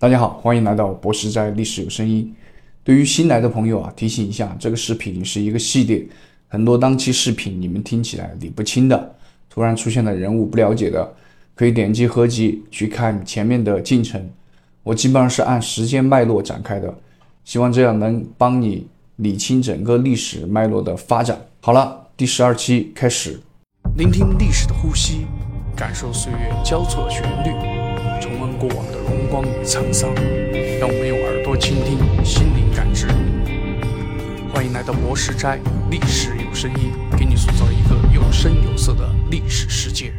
大家好，欢迎来到博士在历史有声音。对于新来的朋友啊，提醒一下，这个视频是一个系列，很多当期视频你们听起来理不清的，突然出现的人物不了解的，可以点击合集去看前面的进程。我基本上是按时间脉络展开的，希望这样能帮你理清整个历史脉络的发展。好了，第十二期开始，聆听历史的呼吸，感受岁月交错的旋律，重温过往的荣光与沧桑。让我们用耳朵倾听，心灵感知。欢迎来到博士斋，历史有声音，给你塑造一个有声有色的历史世界。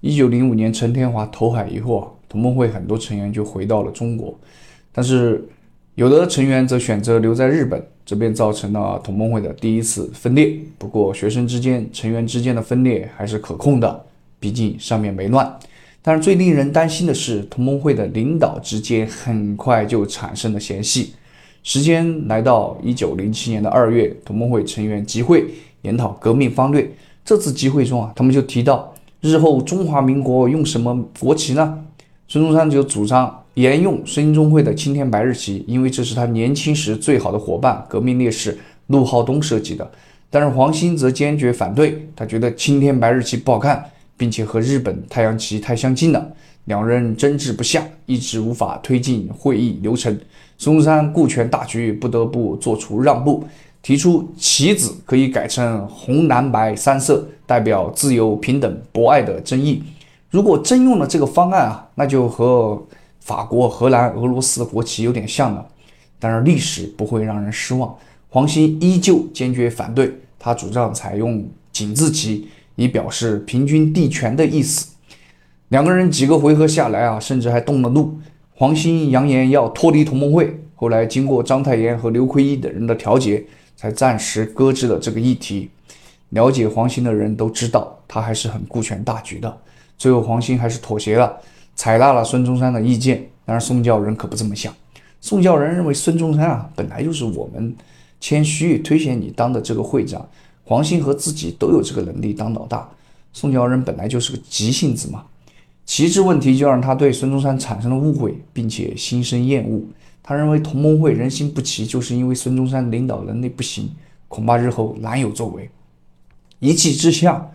一九零五年，陈天华投海以后啊，同盟会很多成员就回到了中国，但是有的成员则选择留在日本，这便造成了同盟会的第一次分裂。不过，学生之间、成员之间的分裂还是可控的，毕竟上面没乱。但是最令人担心的是，同盟会的领导之间很快就产生了嫌隙。时间来到一九零七年的二月，同盟会成员集会研讨革命方略。这次集会中啊，他们就提到日后中华民国用什么国旗呢？孙中山就主张沿用孙中会的青天白日旗，因为这是他年轻时最好的伙伴革命烈士陆浩东设计的。但是黄兴则坚决反对，他觉得青天白日旗不好看。并且和日本太阳旗太相近了，两人争执不下，一直无法推进会议流程。孙中山顾全大局，不得不做出让步，提出旗子可以改成红蓝白三色，代表自由、平等、博爱的争议。如果真用了这个方案啊，那就和法国、荷兰、俄罗斯的国旗有点像了。但是历史不会让人失望，黄兴依旧坚决反对，他主张采用井字旗。以表示平均地权的意思。两个人几个回合下来啊，甚至还动了怒。黄兴扬言要脱离同盟会，后来经过章太炎和刘奎一等人的调解，才暂时搁置了这个议题。了解黄兴的人都知道，他还是很顾全大局的。最后，黄兴还是妥协了，采纳了孙中山的意见。但是宋教仁可不这么想。宋教仁认为孙中山啊，本来就是我们谦虚推选你当的这个会长。黄兴和自己都有这个能力当老大，宋教仁本来就是个急性子嘛，旗帜问题就让他对孙中山产生了误会，并且心生厌恶。他认为同盟会人心不齐，就是因为孙中山领导能力不行，恐怕日后难有作为。一气之下，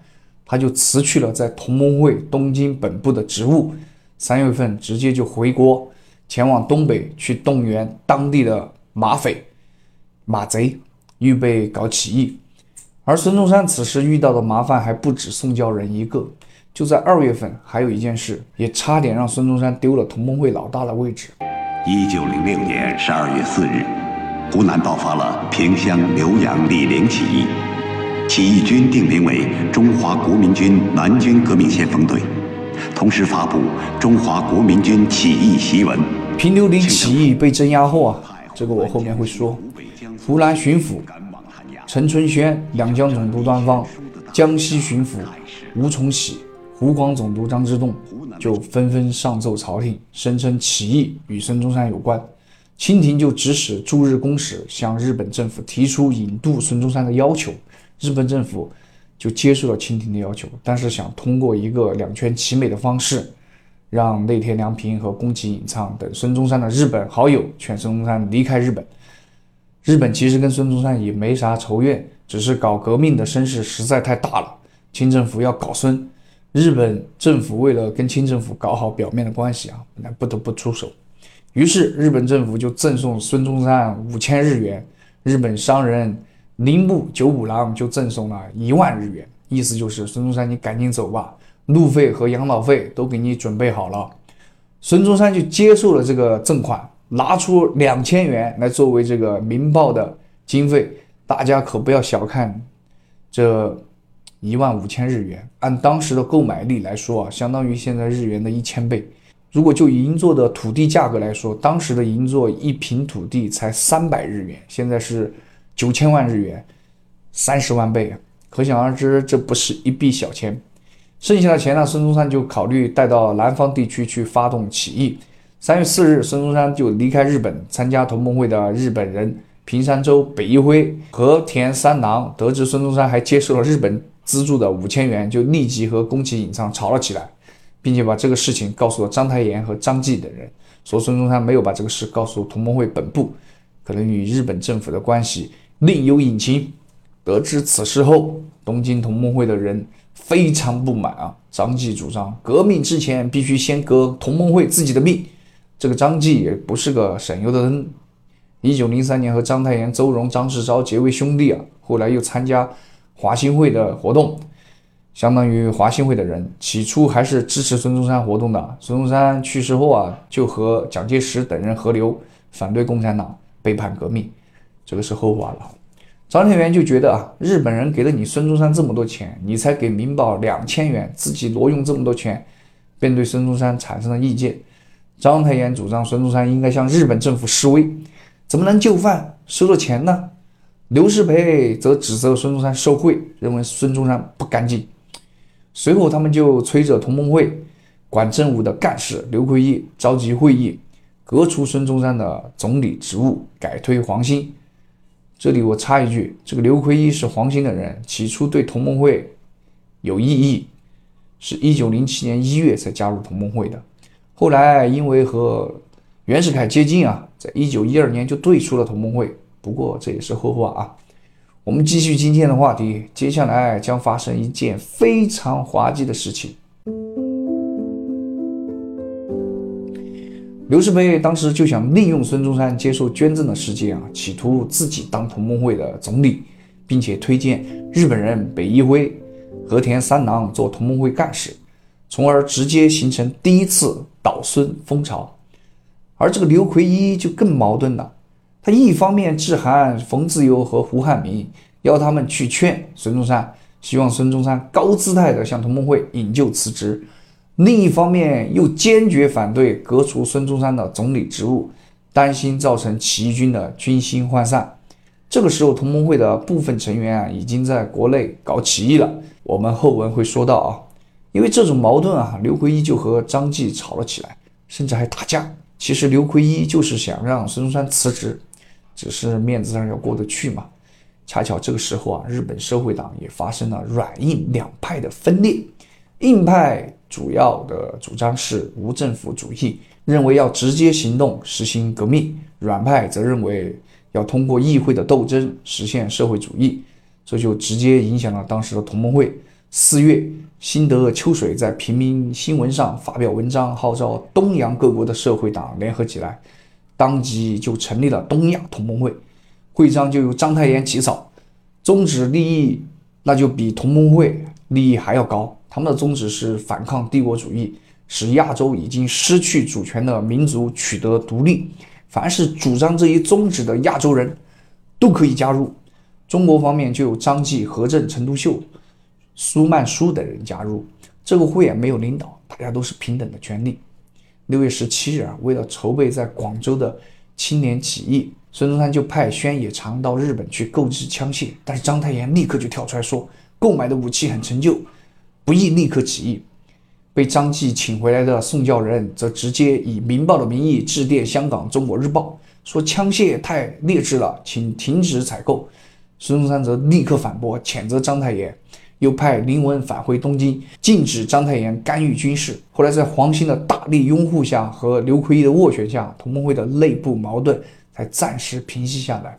他就辞去了在同盟会东京本部的职务，三月份直接就回国，前往东北去动员当地的马匪、马贼，预备搞起义。而孙中山此时遇到的麻烦还不止宋教仁一个。就在二月份，还有一件事也差点让孙中山丢了同盟会老大的位置。一九零六年十二月四日，湖南爆发了萍乡浏阳李陵起义，起义军定名为中华国民军南军革命先锋队，同时发布中华国民军起义檄文。平流陵起义被镇压后啊，这个我后面会说。湖南巡抚。陈春轩、两江总督端方、江西巡抚吴崇禧、湖广总督张之洞就纷纷上奏朝廷，声称起义与孙中山有关。清廷就指使驻日公使向日本政府提出引渡孙中山的要求，日本政府就接受了清廷的要求，但是想通过一个两全其美的方式，让内田良平和宫崎隐藏等孙中山的日本好友劝孙中山离开日本。日本其实跟孙中山也没啥仇怨，只是搞革命的声势实在太大了。清政府要搞孙，日本政府为了跟清政府搞好表面的关系啊，那不得不出手。于是日本政府就赠送孙中山五千日元，日本商人铃木九五郎就赠送了一万日元，意思就是孙中山你赶紧走吧，路费和养老费都给你准备好了。孙中山就接受了这个赠款。拿出两千元来作为这个《民报》的经费，大家可不要小看这一万五千日元。按当时的购买力来说啊，相当于现在日元的一千倍。如果就银座的土地价格来说，当时的银座一平土地才三百日元，现在是九千万日元，三十万倍，可想而知，这不是一笔小钱。剩下的钱呢，孙中山就考虑带到南方地区去发动起义。三月四日，孙中山就离开日本，参加同盟会的日本人平山周北一辉和田三郎得知孙中山还接受了日本资助的五千元，就立即和宫崎隐藏吵了起来，并且把这个事情告诉了章太炎和张继等人。说孙中山没有把这个事告诉同盟会本部，可能与日本政府的关系另有隐情。得知此事后，东京同盟会的人非常不满啊！张继主张革命之前必须先革同盟会自己的命。这个张继也不是个省油的灯。一九零三年和章太炎、周荣、张世钊结为兄弟啊，后来又参加华兴会的活动，相当于华兴会的人。起初还是支持孙中山活动的。孙中山去世后啊，就和蒋介石等人合流，反对共产党，背叛革命，这个是后话了。章太炎就觉得啊，日本人给了你孙中山这么多钱，你才给《民报》两千元，自己挪用这么多钱，便对孙中山产生了意见。章太炎主张孙中山应该向日本政府示威，怎么能就范收了钱呢？刘师培则指责孙中山受贿，认为孙中山不干净。随后，他们就催着同盟会管政务的干事刘奎一召集会议，革除孙中山的总理职务，改推黄兴。这里我插一句，这个刘奎一是黄兴的人，起初对同盟会有异议，是一九零七年一月才加入同盟会的。后来因为和袁世凯接近啊，在一九一二年就退出了同盟会。不过这也是后话啊。我们继续今天的话题，接下来将发生一件非常滑稽的事情。刘世培当时就想利用孙中山接受捐赠的时间啊，企图自己当同盟会的总理，并且推荐日本人北一辉、和田三郎做同盟会干事，从而直接形成第一次倒孙风潮。而这个刘奎一就更矛盾了，他一方面致函冯自由和胡汉民，要他们去劝孙中山，希望孙中山高姿态地向同盟会引咎辞职。另一方面，又坚决反对革除孙中山的总理职务，担心造成起义军的军心涣散。这个时候，同盟会的部分成员啊，已经在国内搞起义了。我们后文会说到啊，因为这种矛盾啊，刘奎一就和张继吵了起来，甚至还打架。其实刘奎一就是想让孙中山辞职，只是面子上要过得去嘛。恰巧这个时候啊，日本社会党也发生了软硬两派的分裂，硬派。主要的主张是无政府主义，认为要直接行动实行革命；软派则认为要通过议会的斗争实现社会主义。这就直接影响了当时的同盟会。四月，新德秋水在平民新闻上发表文章，号召东洋各国的社会党联合起来，当即就成立了东亚同盟会。会章就由章太炎起草，宗旨利益那就比同盟会利益还要高。他们的宗旨是反抗帝国主义，使亚洲已经失去主权的民族取得独立。凡是主张这一宗旨的亚洲人，都可以加入。中国方面就有张继、何震、陈独秀、苏曼殊等人加入。这个会也没有领导，大家都是平等的权利。六月十七日啊，为了筹备在广州的青年起义，孙中山就派宣野长到日本去购置枪械，但是章太炎立刻就跳出来说，购买的武器很陈旧。不宜立刻起义，被张继请回来的宋教仁则直接以《民报》的名义致电香港《中国日报》，说枪械太劣质了，请停止采购。孙中山则立刻反驳，谴责章太炎，又派林文返回东京，禁止章太炎干预军事。后来在黄兴的大力拥护下和刘奎一的斡旋下，同盟会的内部矛盾才暂时平息下来。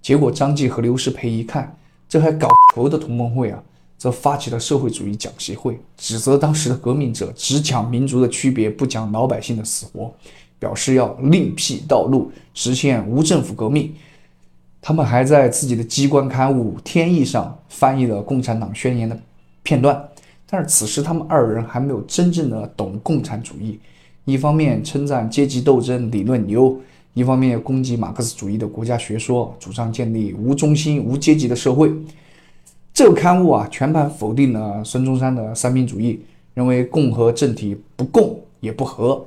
结果张继和刘师培一看，这还搞头的同盟会啊！则发起了社会主义讲习会，指责当时的革命者只讲民族的区别，不讲老百姓的死活，表示要另辟道路，实现无政府革命。他们还在自己的机关刊物《天意》上翻译了共产党宣言的片段，但是此时他们二人还没有真正的懂共产主义，一方面称赞阶级斗争理论牛，一方面攻击马克思主义的国家学说，主张建立无中心、无阶级的社会。这个刊物啊，全盘否定了孙中山的三民主义，认为共和政体不共也不和，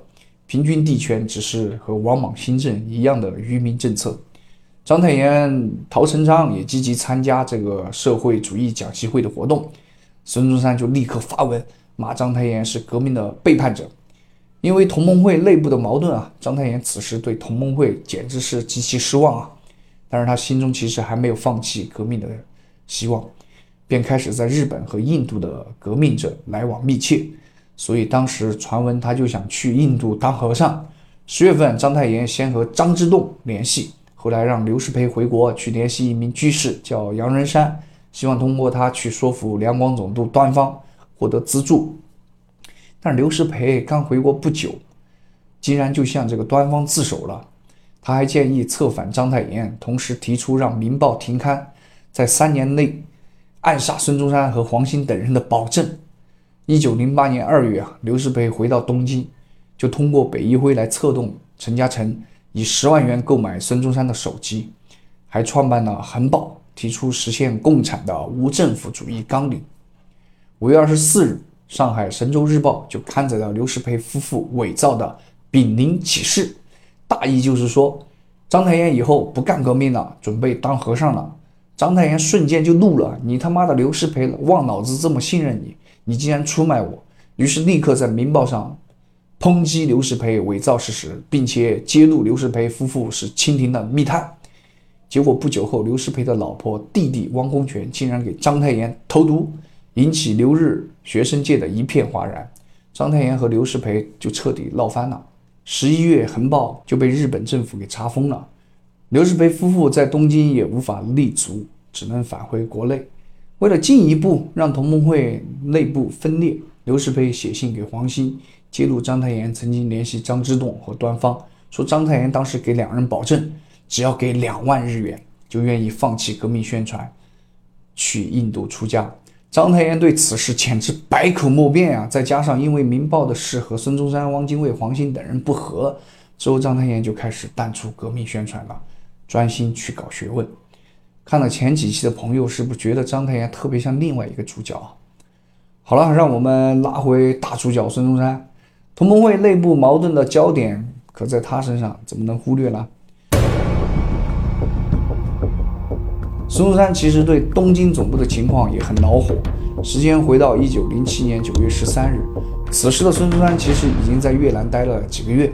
平均地权只是和王莽新政一样的愚民政策。章太炎、陶成章也积极参加这个社会主义讲习会的活动，孙中山就立刻发文骂章太炎是革命的背叛者。因为同盟会内部的矛盾啊，章太炎此时对同盟会简直是极其失望啊，但是他心中其实还没有放弃革命的希望。便开始在日本和印度的革命者来往密切，所以当时传闻他就想去印度当和尚，十月份，章太炎先和张之洞联系，后来让刘师培回国去联系一名居士，叫杨仁山，希望通过他去说服两广总督端方获得资助。但刘师培刚回国不久，竟然就向这个端方自首了。他还建议策反章太炎，同时提出让《明报》停刊，在三年内暗杀孙中山和黄兴等人的保证。一九零八年二月啊，刘师培回到东京，就通过北一辉来策动陈嘉诚以十万元购买孙中山的手机，还创办了《恒宝》，提出实现共产的无政府主义纲领。五月二十四日，上海《神州日报》就刊载了刘师培夫妇伪造的丙宁启事。大意就是说，章太炎以后不干革命了，准备当和尚了。章太炎瞬间就怒了：“你他妈的刘师培，忘老子这么信任你，你竟然出卖我！”于是立刻在《明报》上抨击刘世培伪造事实，并且揭露刘世培夫妇是清廷的密探。结果不久后，刘世培的老婆弟弟汪公权竟然给章太炎投毒，引起留日学生界的一片哗然。章太炎和刘世培就彻底闹翻了。十一月，《横报》就被日本政府给查封了。刘世培夫妇在东京也无法立足，只能返回国内。为了进一步让同盟会内部分裂，刘世培写信给黄兴，揭露章太炎曾经联系张之洞和端方，说章太炎当时给两人保证，只要给两万日元，就愿意放弃革命宣传，去印度出家。章太炎对此事简直百口莫辩啊！再加上因为《明报》的事和孙中山、汪精卫、黄兴等人不和，之后章太炎就开始淡出革命宣传了，专心去搞学问。看了前几期的朋友，是不是觉得章太炎特别像另外一个主角？好了，让我们拉回大主角孙中山。同盟会内部矛盾的焦点可在他身上，怎么能忽略呢？孙中山其实对东京总部的情况也很恼火。时间回到一九零七年九月十三日，此时的孙中山其实已经在越南待了几个月。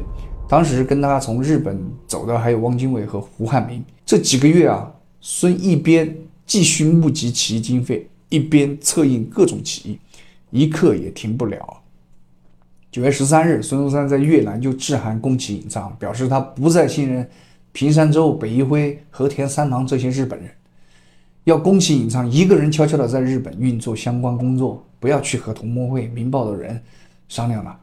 当时跟他从日本走的还有汪精卫和胡汉民。这几个月啊，孙一边继续募集起义经费，一边策应各种起义，一刻也停不了。九月十三日，孙中山在越南就致函宫崎隐藏，表示他不再信任平山周、北一辉、和田三郎这些日本人。要宫崎隐藏一个人悄悄的在日本运作相关工作，不要去和同盟会、民报的人商量了。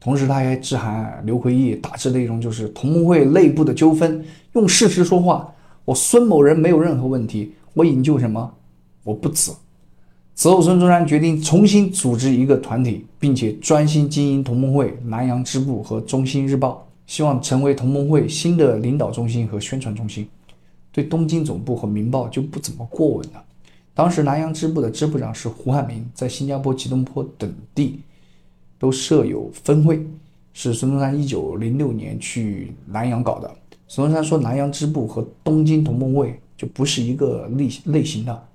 同时，他还致函刘奎义，大致内容就是同盟会内部的纠纷，用事实说话。我孙某人没有任何问题，我引咎什么？我不辞。此后，孙中山决定重新组织一个团体，并且专心经营同盟会南洋支部和中心日报，希望成为同盟会新的领导中心和宣传中心。对东京总部和《明报》就不怎么过问了。当时南洋支部的支部长是胡汉民，在新加坡、吉隆坡等地都设有分会，是孙中山一九零六年去南洋搞的。孙中山说南洋支部和东京同盟会就不是一个类类型的，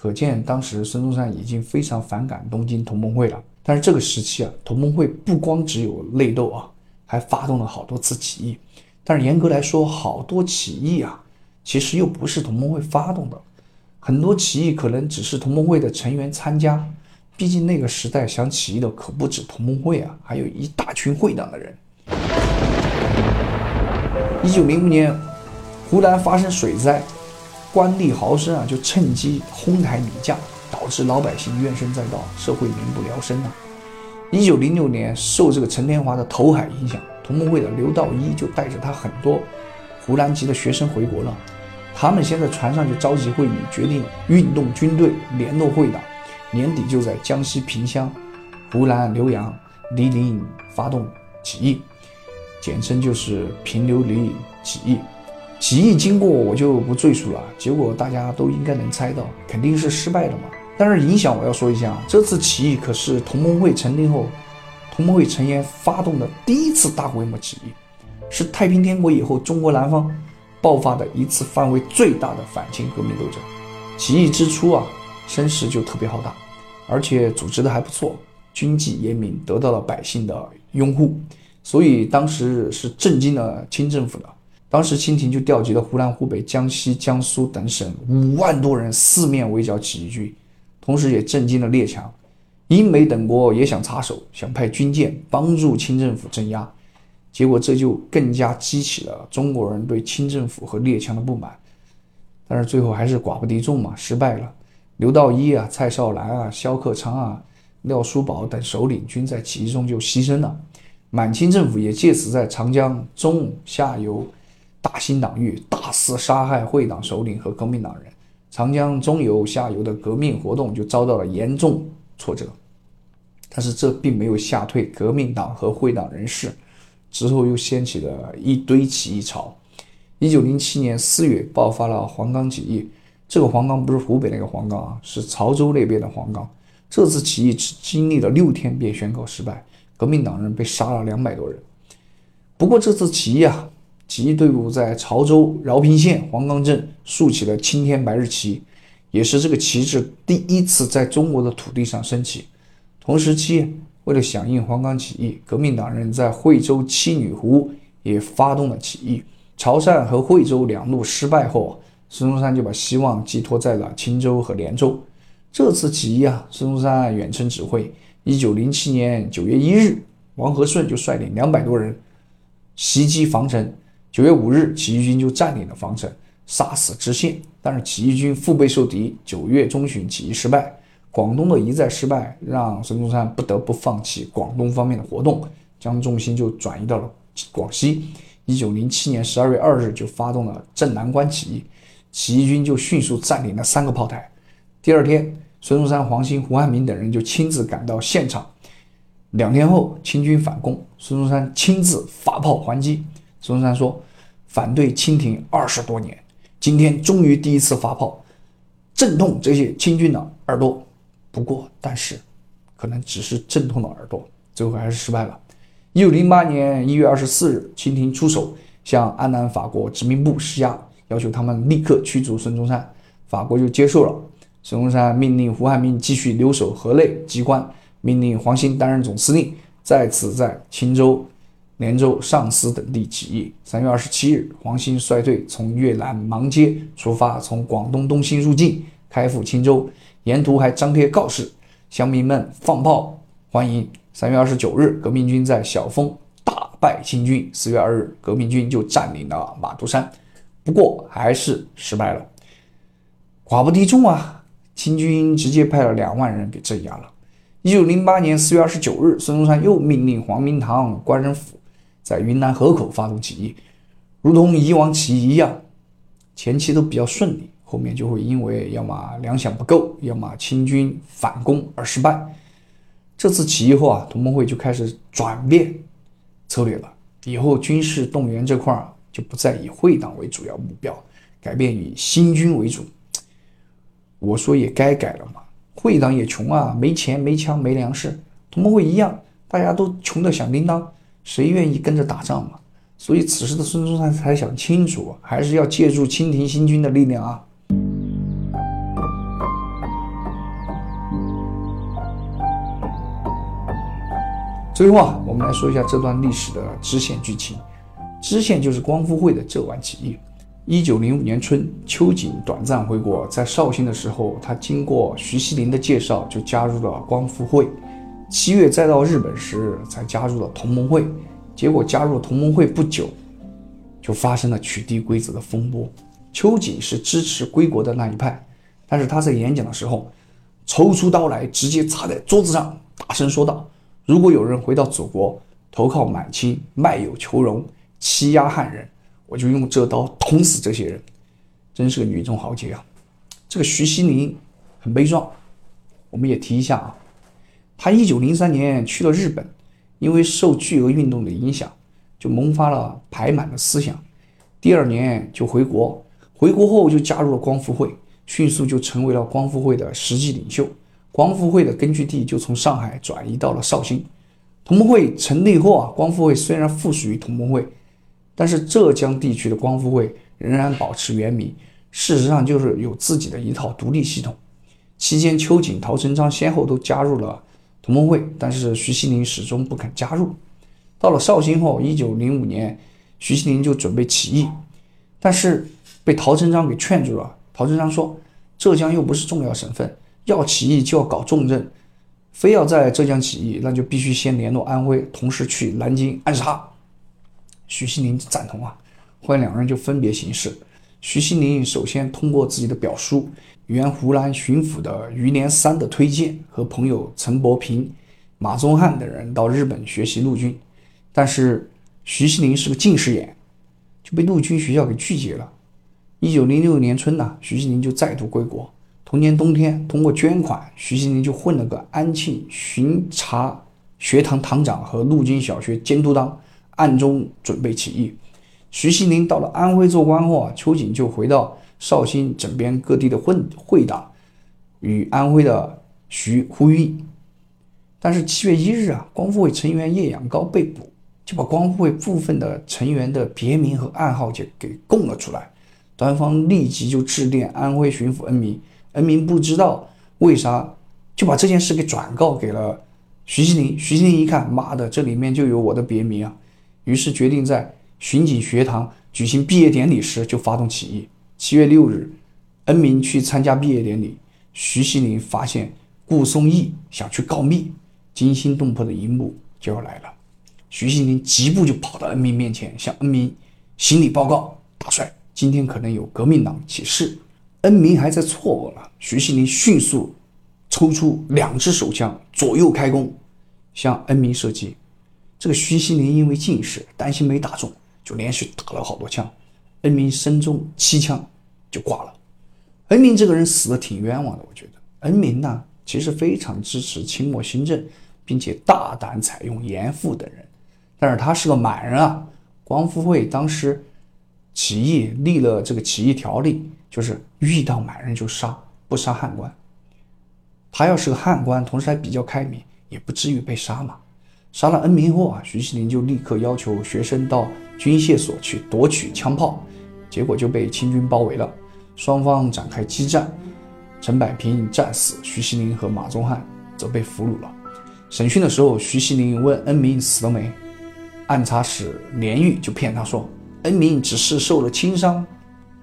可见当时孙中山已经非常反感东京同盟会了。但是这个时期啊，同盟会不光只有内斗啊，还发动了好多次起义。但是严格来说，好多起义啊。其实又不是同盟会发动的，很多起义可能只是同盟会的成员参加。毕竟那个时代想起义的可不止同盟会啊，还有一大群会党的人。一九零五年，湖南发生水灾，官吏豪绅啊就趁机哄抬米价，导致老百姓怨声载道，社会民不聊生啊。一九零六年，受这个陈天华的投海影响，同盟会的刘道一就带着他很多湖南籍的学生回国了。他们先在船上就召集会议，决定运动军队，联络会党，年底就在江西萍乡、湖南浏阳、醴陵发动起义，简称就是平流黎起义。起义经过我就不赘述了，结果大家都应该能猜到，肯定是失败了嘛。但是影响我要说一下，这次起义可是同盟会成立后，同盟会成员发动的第一次大规模起义，是太平天国以后中国南方。爆发的一次范围最大的反清革命斗争，起义之初啊，声势就特别浩大，而且组织的还不错，军纪严明，得到了百姓的拥护，所以当时是震惊了清政府的。当时清廷就调集了湖南、湖北、江西、江苏等省五万多人四面围剿起义军，同时也震惊了列强，英美等国也想插手，想派军舰帮助清政府镇压。结果这就更加激起了中国人对清政府和列强的不满。但是最后还是寡不敌众嘛，失败了。刘道一啊、蔡少兰啊、萧克昌啊、廖书宝等首领均在起义中就牺牲了。满清政府也借此在长江中下游大兴党域，大肆杀害会党首领和革命党人。长江中游、下游的革命活动就遭到了严重挫折。但是这并没有吓退革命党和会党人士，之后又掀起了一堆起义潮。一九零七年四月爆发了黄冈起义，这个黄冈不是湖北那个黄冈啊，是潮州那边的黄冈。这次起义只经历了六天便宣告失败，革命党人被杀了两百多人。不过这次起义啊，起义队伍在潮州饶平县黄冈镇竖起了青天白日旗，也是这个旗帜第一次在中国的土地上升起。同时期，为了响应黄冈起义，革命党人在惠州七女湖也发动了起义。潮汕和惠州两路失败后，孙中山就把希望寄托在了青州和连州。这次起义啊，孙中山远程指挥。一九零七年九月一日，王和顺就率领两百多人袭击防城。九月五日，起义军就占领了防城，杀死知县。但是起义军腹背受敌，九月中旬起义失败。广东的一再失败，让孙中山不得不放弃广东方面的活动，将重心就转移到了广西。一九零七年十二月二日，就发动了镇南关起义，起义军就迅速占领了三个炮台。第二天，孙中山、黄兴、胡汉民等人就亲自赶到现场。两天后，清军反攻，孙中山亲自发炮还击。孙中山说：“反对清廷二十多年，今天终于第一次发炮，震痛这些清军的耳朵。”不过，但是，可能只是阵痛的耳朵，最后还是失败了。一九零八年一月二十四日，清廷出手向安南法国殖民部施压，要求他们立刻驱逐孙中山，法国就接受了。孙中山命令胡汉民继续留守河内机关，命令黄兴担任总司令，再次在青州、连州、上思等地起义。三月二十七日，黄兴率队从越南芒街出发，从广东东兴入境，开赴钦州。沿途还张贴告示，乡民们放炮欢迎。三月二十九日，革命军在小丰大败清军。四月二日，革命军就占领了马肚山，不过还是失败了。寡不敌众啊，清军直接派了两万人给镇压了。一九零八年四月二十九日，孙中山又命令黄明堂、关仁甫在云南河口发动起义，如同以往起义一样，前期都比较顺利。后面就会因为要么粮饷不够，要么清军反攻而失败。这次起义后啊，同盟会就开始转变策略了，以后军事动员这块儿就不再以会党为主要目标，改变以新军为主。我说也该改了嘛，会党也穷啊，没钱、没枪、没粮食，同盟会一样，大家都穷得响叮当，谁愿意跟着打仗嘛？所以此时的孙中山才想清楚，还是要借助清廷新军的力量啊。最后啊，我们来说一下这段历史的支线剧情。支线就是光复会的这晚起义。一九零五年春，秋瑾短暂回国，在绍兴的时候，他经过徐锡麟的介绍，就加入了光复会。七月再到日本时，才加入了同盟会。结果加入同盟会不久，就发生了取缔规则的风波。秋瑾是支持归国的那一派，但是他在演讲的时候，抽出刀来，直接插在桌子上，大声说道。如果有人回到祖国，投靠满清，卖友求荣，欺压汉人，我就用这刀捅死这些人。真是个女中豪杰啊！这个徐锡麟很悲壮。我们也提一下啊，他一九零三年去了日本，因为受巨额运动的影响，就萌发了排满的思想。第二年就回国，回国后就加入了光复会，迅速就成为了光复会的实际领袖。光复会的根据地就从上海转移到了绍兴。同盟会成立后啊，光复会虽然附属于同盟会，但是浙江地区的光复会仍然保持原名，事实上就是有自己的一套独立系统。期间，秋瑾、陶成章先后都加入了同盟会，但是徐锡麟始终不肯加入。到了绍兴后，一九零五年，徐锡麟就准备起义，但是被陶成章给劝住了。陶成章说：“浙江又不是重要省份。”要起义就要搞重镇，非要在浙江起义，那就必须先联络安徽，同时去南京暗杀。徐锡林赞同啊，后来两人就分别行事。徐锡林首先通过自己的表叔、原湖南巡抚的余连三的推荐，和朋友陈伯平、马宗翰等人到日本学习陆军，但是徐锡林是个近视眼，就被陆军学校给拒绝了。一九零六年春呐，徐锡林就再度归国。同年冬天，通过捐款，徐锡林就混了个安庆巡查学堂堂长和陆军小学监督当，暗中准备起义。徐锡林到了安徽做官后啊，秋瑾就回到绍兴整编各地的混会党，与安徽的徐呼吁。但是七月一日啊，光复会成员叶养高被捕，就把光复会部分的成员的别名和暗号就给供了出来。端方立即就致电安徽巡抚恩铭。恩铭不知道为啥就把这件事给转告给了徐锡林。徐锡林一看，妈的，这里面就有我的别名啊！于是决定在巡警学堂举行毕业典礼时就发动起义。七月六日，恩明去参加毕业典礼，徐锡林发现顾松义想去告密，惊心动魄的一幕就要来了。徐锡林疾步就跑到恩明面前，向恩明行礼报告：“大帅，今天可能有革命党起事。”恩明还在错愕了，徐锡林迅速抽出两支手枪，左右开弓，向恩明射击。这个徐锡林因为近视，担心没打中，就连续打了好多枪。恩明身中七枪，就挂了。恩铭这个人死的挺冤枉的，我觉得。恩铭呢，其实非常支持清末新政，并且大胆采用严复等人，但是他是个满人啊。光复会当时起义立了这个起义条例。就是遇到满人就杀，不杀汉官。他要是个汉官，同时还比较开明，也不至于被杀嘛。杀了恩铭后啊，徐锡林就立刻要求学生到军械所去夺取枪炮，结果就被清军包围了，双方展开激战。陈百平战死，徐锡林和马宗翰则被俘虏了。审讯的时候，徐锡林问恩明死了没，暗察使连玉就骗他说恩明只是受了轻伤，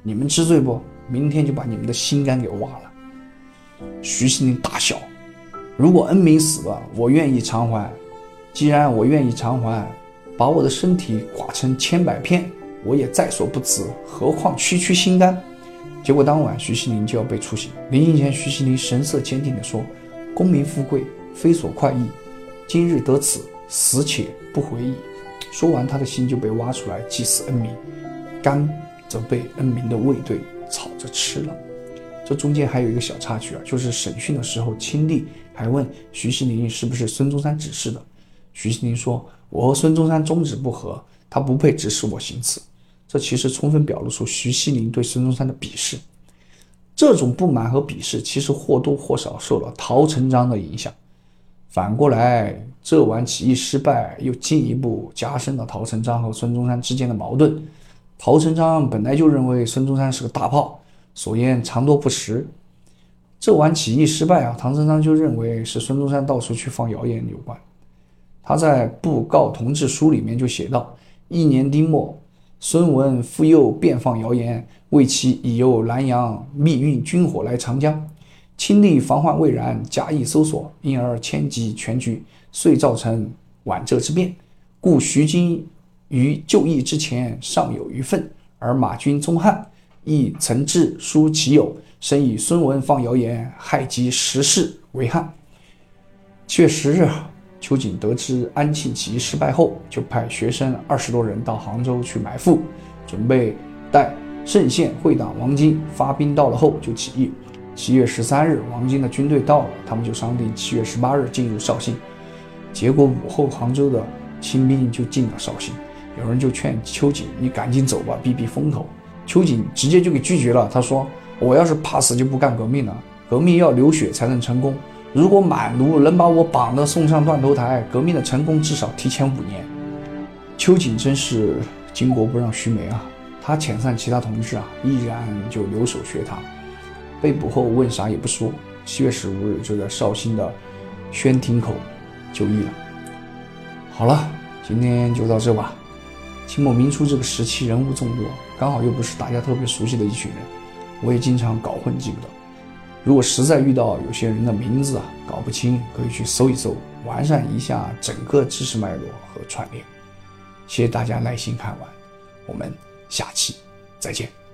你们知罪不？明天就把你们的心肝给挖了。徐锡林大笑：“如果恩明死了，我愿意偿还。既然我愿意偿还，把我的身体剐成千百片，我也在所不辞。何况区区心肝？”结果当晚，徐锡林就要被处刑。临刑前，徐锡林神色坚定地说：“功名富贵非所快意，今日得此，死且不悔矣。”说完，他的心就被挖出来祭祀恩明，肝则被恩明的卫队。炒着吃了，这中间还有一个小插曲啊，就是审讯的时候，亲历还问徐锡林是不是孙中山指示的。徐锡林说：“我和孙中山宗旨不合，他不配指使我行刺。”这其实充分表露出徐锡麟对孙中山的鄙视。这种不满和鄙视，其实或多或少受了陶成章的影响。反过来，这晚起义失败，又进一步加深了陶成章和孙中山之间的矛盾。陶成章本来就认为孙中山是个大炮，所言常多不实。这晚起义失败啊，陶成章就认为是孙中山到处去放谣言有关。他在布告同志书里面就写道：一年丁末，孙文复又变放谣言，为其已由南阳密运军火来长江，亲力防患未然，假意搜索，因而牵及全局，遂造成皖浙之变。故徐经。于就义之前尚有余愤，而马军、宗汉亦曾致书其友，深以孙文放谣言，害及时事为憾。七月十日，秋瑾得知安庆起义失败后，就派学生二十多人到杭州去埋伏，准备待盛县会党王金发兵到了后就起义。七月十三日，王金的军队到了，他们就商定七月十八日进入绍兴。结果午后，杭州的清兵就进了绍兴。有人就劝秋瑾：“你赶紧走吧，避避风头。”秋瑾直接就给拒绝了。他说：“我要是怕死，就不干革命了。革命要流血才能成功。如果满奴能把我绑得送上断头台，革命的成功至少提前五年。”秋瑾真是巾帼不让须眉啊！他遣散其他同志啊，毅然就留守学堂。被捕后问啥也不说。七月十五日就在绍兴的宣亭口就义了。好了，今天就到这吧。清末民初这个时期人物众多，刚好又不是大家特别熟悉的一群人，我也经常搞混记不得。如果实在遇到有些人的名字啊搞不清，可以去搜一搜，完善一下整个知识脉络和串联。谢谢大家耐心看完，我们下期再见。